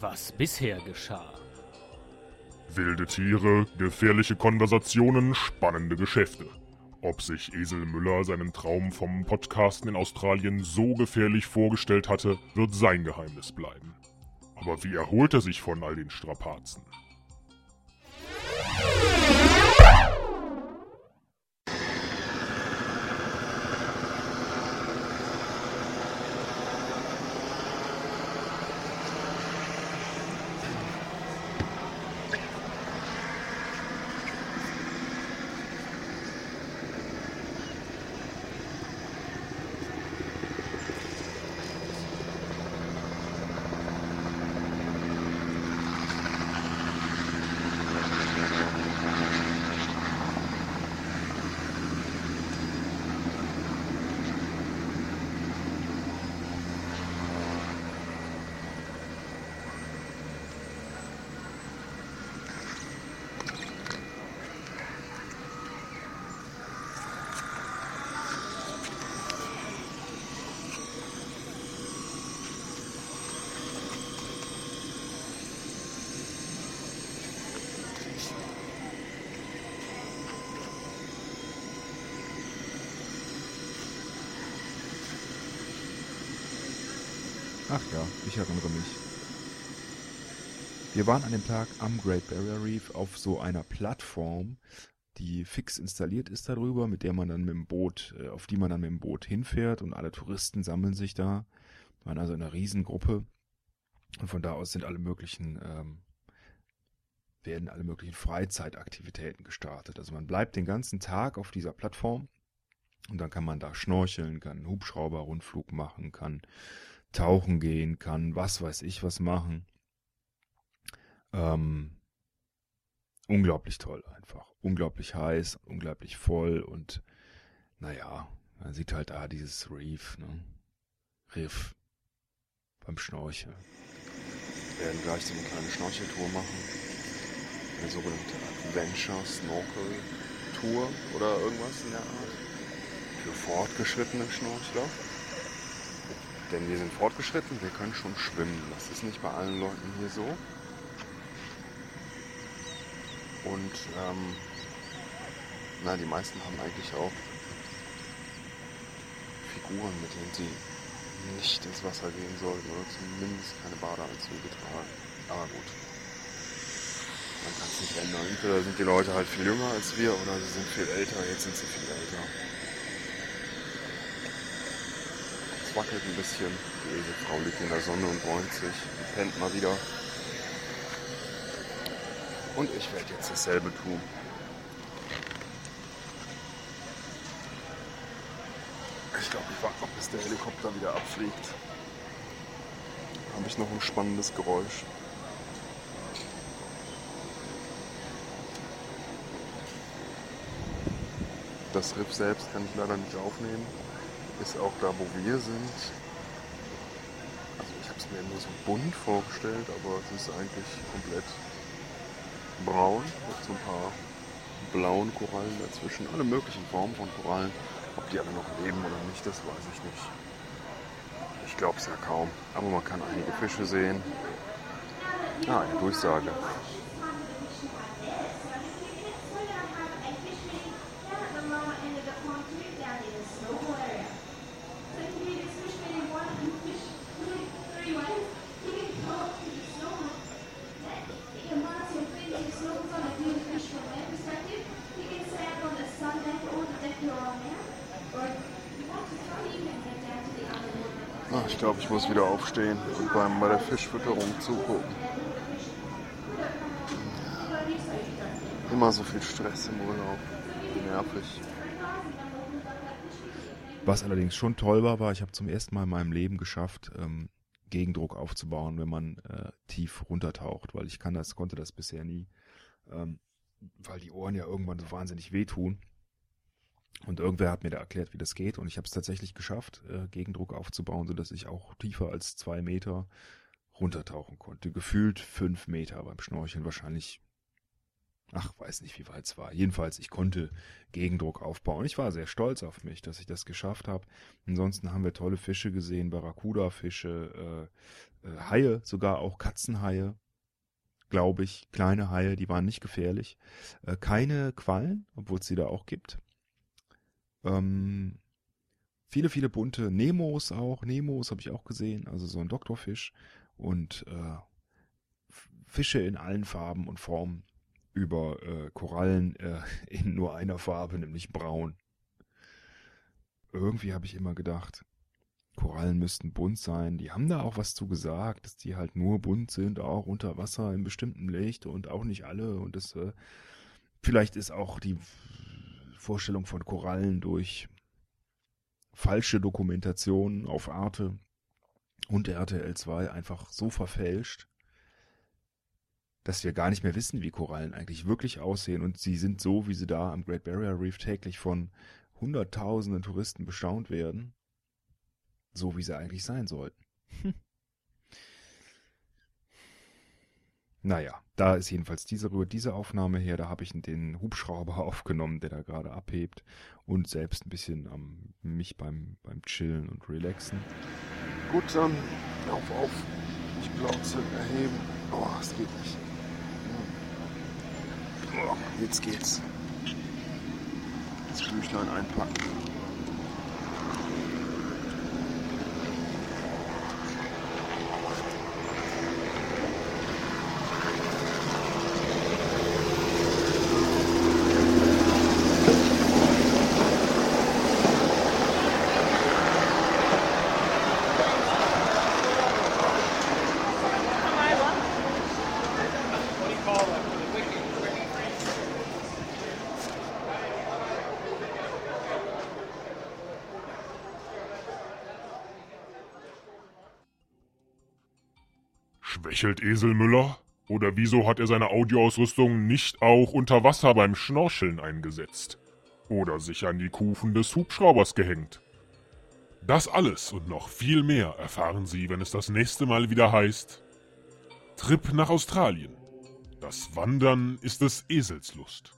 was bisher geschah. Wilde Tiere, gefährliche Konversationen, spannende Geschäfte. Ob sich Esel Müller seinen Traum vom Podcasten in Australien so gefährlich vorgestellt hatte, wird sein Geheimnis bleiben. Aber wie erholt er sich von all den Strapazen? Ach ja, ich erinnere mich. Wir waren an dem Tag am Great Barrier Reef auf so einer Plattform, die fix installiert ist darüber, mit der man dann mit dem Boot, äh, auf die man dann mit dem Boot hinfährt und alle Touristen sammeln sich da. Wir waren also in einer Riesengruppe und von da aus sind alle möglichen, ähm, werden alle möglichen Freizeitaktivitäten gestartet. Also man bleibt den ganzen Tag auf dieser Plattform und dann kann man da schnorcheln, kann einen Hubschrauber-Rundflug machen, kann tauchen gehen kann, was weiß ich was machen. Ähm, unglaublich toll einfach. Unglaublich heiß, unglaublich voll und naja, man sieht halt da dieses Reef, ne? Riff beim Schnorcheln. Wir werden gleich so eine kleine Schnorcheltour machen. Eine sogenannte Adventure Snorkel Tour oder irgendwas in der Art. Für fortgeschrittene Schnorchler. Denn wir sind fortgeschritten, wir können schon schwimmen. Das ist nicht bei allen Leuten hier so. Und ähm, na, die meisten haben eigentlich auch Figuren, mit denen sie nicht ins Wasser gehen sollten oder zumindest keine Badeanzüge tragen. Aber gut. Man kann es nicht ändern. Entweder sind die Leute halt viel jünger als wir oder sie sind viel älter. Jetzt sind sie viel älter. Es wackelt ein bisschen. Die Frau liegt in der Sonne und bräunt sich. Die pennt mal wieder. Und ich werde jetzt dasselbe tun. Ich glaube, ich warte noch, bis der Helikopter wieder abfliegt. Habe ich noch ein spannendes Geräusch. Das Riff selbst kann ich leider nicht aufnehmen. Ist auch da, wo wir sind. Also ich habe es mir nur so bunt vorgestellt, aber es ist eigentlich komplett braun mit so ein paar blauen Korallen dazwischen. Alle möglichen Formen von Korallen. Ob die alle noch leben oder nicht, das weiß ich nicht. Ich glaube es ja kaum. Aber man kann einige Fische sehen. Ah, eine Durchsage. Ich glaube, ich muss wieder aufstehen und beim, bei der Fischfütterung zugucken. Immer so viel Stress im Urlaub. Nervig. Was allerdings schon toll war, war, ich habe zum ersten Mal in meinem Leben geschafft, ähm, Gegendruck aufzubauen, wenn man äh, tief runtertaucht, weil ich kann das, konnte das bisher nie, ähm, weil die Ohren ja irgendwann so wahnsinnig wehtun. Und irgendwer hat mir da erklärt, wie das geht. Und ich habe es tatsächlich geschafft, äh, Gegendruck aufzubauen, sodass ich auch tiefer als zwei Meter runtertauchen konnte. Gefühlt fünf Meter beim Schnorcheln, wahrscheinlich Ach, weiß nicht, wie weit es war. Jedenfalls, ich konnte Gegendruck aufbauen. Ich war sehr stolz auf mich, dass ich das geschafft habe. Ansonsten haben wir tolle Fische gesehen, Barracuda-Fische, äh, äh, Haie, sogar auch Katzenhaie, glaube ich, kleine Haie, die waren nicht gefährlich. Äh, keine Quallen, obwohl es sie da auch gibt. Ähm, viele, viele bunte Nemos auch. Nemos habe ich auch gesehen, also so ein Doktorfisch. Und äh, Fische in allen Farben und Formen über äh, Korallen äh, in nur einer Farbe, nämlich braun. Irgendwie habe ich immer gedacht, Korallen müssten bunt sein. Die haben da auch was zu gesagt, dass die halt nur bunt sind, auch unter Wasser in bestimmtem Licht und auch nicht alle. Und das äh, vielleicht ist auch die Vorstellung von Korallen durch falsche Dokumentation auf Arte und RTL 2 einfach so verfälscht, dass wir gar nicht mehr wissen, wie Korallen eigentlich wirklich aussehen. Und sie sind so, wie sie da am Great Barrier Reef täglich von Hunderttausenden Touristen bestaunt werden, so wie sie eigentlich sein sollten. Naja, da ist jedenfalls diese, diese Aufnahme her. Da habe ich den Hubschrauber aufgenommen, der da gerade abhebt und selbst ein bisschen am mich beim, beim Chillen und Relaxen. Gut, dann auf, auf. Ich Plauze erheben. Oh, es geht nicht. Oh, jetzt geht's. Das Büchlein einpacken. Schwächelt Eselmüller? Oder wieso hat er seine Audioausrüstung nicht auch unter Wasser beim Schnorcheln eingesetzt? Oder sich an die Kufen des Hubschraubers gehängt? Das alles und noch viel mehr erfahren Sie, wenn es das nächste Mal wieder heißt Trip nach Australien. Das Wandern ist des Esels Lust.